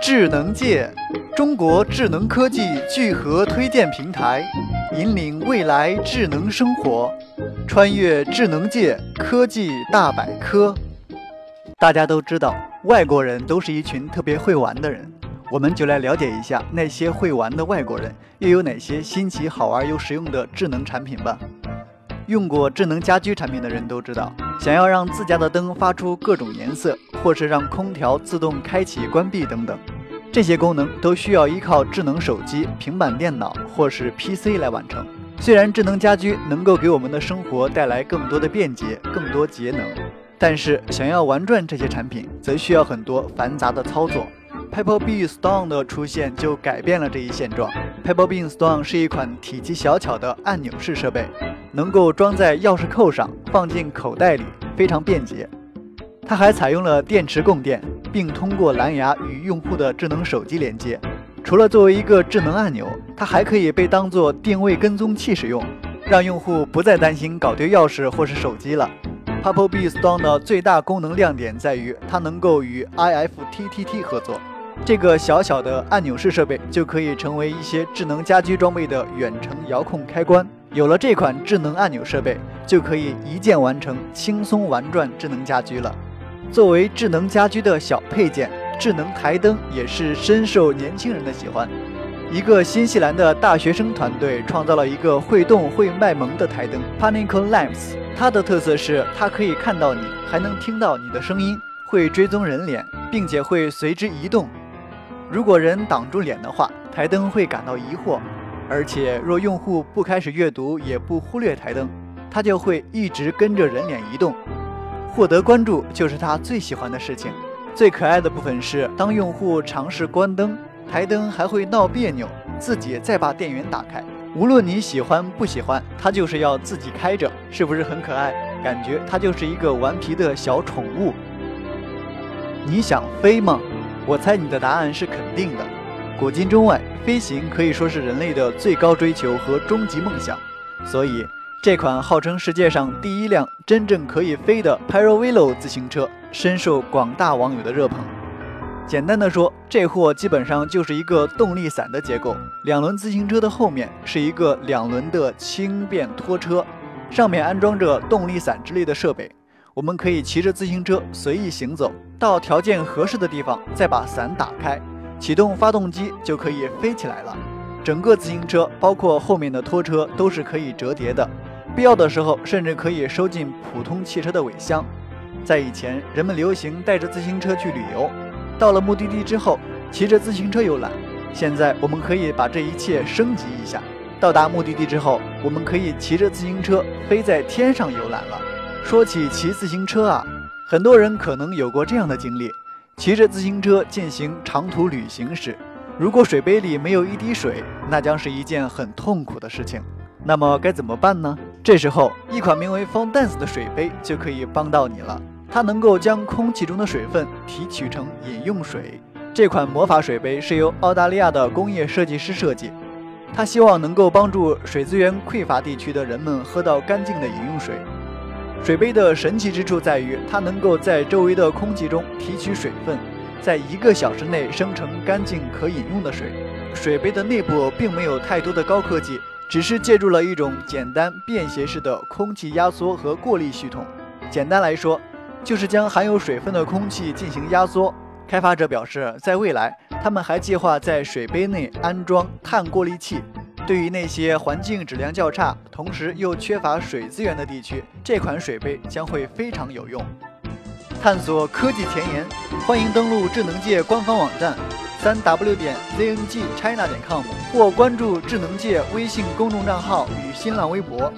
智能界，中国智能科技聚合推荐平台，引领未来智能生活，穿越智能界科技大百科。大家都知道，外国人都是一群特别会玩的人，我们就来了解一下那些会玩的外国人又有哪些新奇、好玩又实用的智能产品吧。用过智能家居产品的人都知道，想要让自家的灯发出各种颜色，或是让空调自动开启、关闭等等，这些功能都需要依靠智能手机、平板电脑或是 PC 来完成。虽然智能家居能够给我们的生活带来更多的便捷、更多节能，但是想要玩转这些产品，则需要很多繁杂的操作。Pebble Bean Stone 的出现就改变了这一现状。Pebble Bean Stone 是一款体积小巧的按钮式设备。能够装在钥匙扣上，放进口袋里，非常便捷。它还采用了电池供电，并通过蓝牙与用户的智能手机连接。除了作为一个智能按钮，它还可以被当作定位跟踪器使用，让用户不再担心搞丢钥匙或是手机了。Pebble Bean Stone 的最大功能亮点在于，它能够与 IFTTT 合作。这个小小的按钮式设备就可以成为一些智能家居装备的远程遥控开关。有了这款智能按钮设备，就可以一键完成轻松玩转智能家居了。作为智能家居的小配件，智能台灯也是深受年轻人的喜欢。一个新西兰的大学生团队创造了一个会动会卖萌的台灯 Panicle Lamps。它的特色是它可以看到你，还能听到你的声音，会追踪人脸，并且会随之移动。如果人挡住脸的话，台灯会感到疑惑。而且，若用户不开始阅读，也不忽略台灯，它就会一直跟着人脸移动。获得关注就是他最喜欢的事情。最可爱的部分是，当用户尝试关灯，台灯还会闹别扭，自己再把电源打开。无论你喜欢不喜欢，它就是要自己开着，是不是很可爱？感觉它就是一个顽皮的小宠物。你想飞吗？我猜你的答案是肯定的。古今中外，飞行可以说是人类的最高追求和终极梦想，所以这款号称世界上第一辆真正可以飞的 p y r o v i l o 自行车深受广大网友的热捧。简单的说，这货基本上就是一个动力伞的结构，两轮自行车的后面是一个两轮的轻便拖车，上面安装着动力伞之类的设备，我们可以骑着自行车随意行走，到条件合适的地方再把伞打开。启动发动机就可以飞起来了。整个自行车，包括后面的拖车，都是可以折叠的。必要的时候，甚至可以收进普通汽车的尾箱。在以前，人们流行带着自行车去旅游，到了目的地之后，骑着自行车游览。现在，我们可以把这一切升级一下。到达目的地之后，我们可以骑着自行车飞在天上游览了。说起骑自行车啊，很多人可能有过这样的经历。骑着自行车进行长途旅行时，如果水杯里没有一滴水，那将是一件很痛苦的事情。那么该怎么办呢？这时候，一款名为 Fun Dance 的水杯就可以帮到你了。它能够将空气中的水分提取成饮用水。这款魔法水杯是由澳大利亚的工业设计师设计，他希望能够帮助水资源匮乏地区的人们喝到干净的饮用水。水杯的神奇之处在于，它能够在周围的空气中提取水分，在一个小时内生成干净可饮用的水。水杯的内部并没有太多的高科技，只是借助了一种简单便携式的空气压缩和过滤系统。简单来说，就是将含有水分的空气进行压缩。开发者表示，在未来，他们还计划在水杯内安装碳过滤器。对于那些环境质量较差，同时又缺乏水资源的地区，这款水杯将会非常有用。探索科技前沿，欢迎登录智能界官方网站，三 w 点 zngchina 点 com，或关注智能界微信公众账号与新浪微博。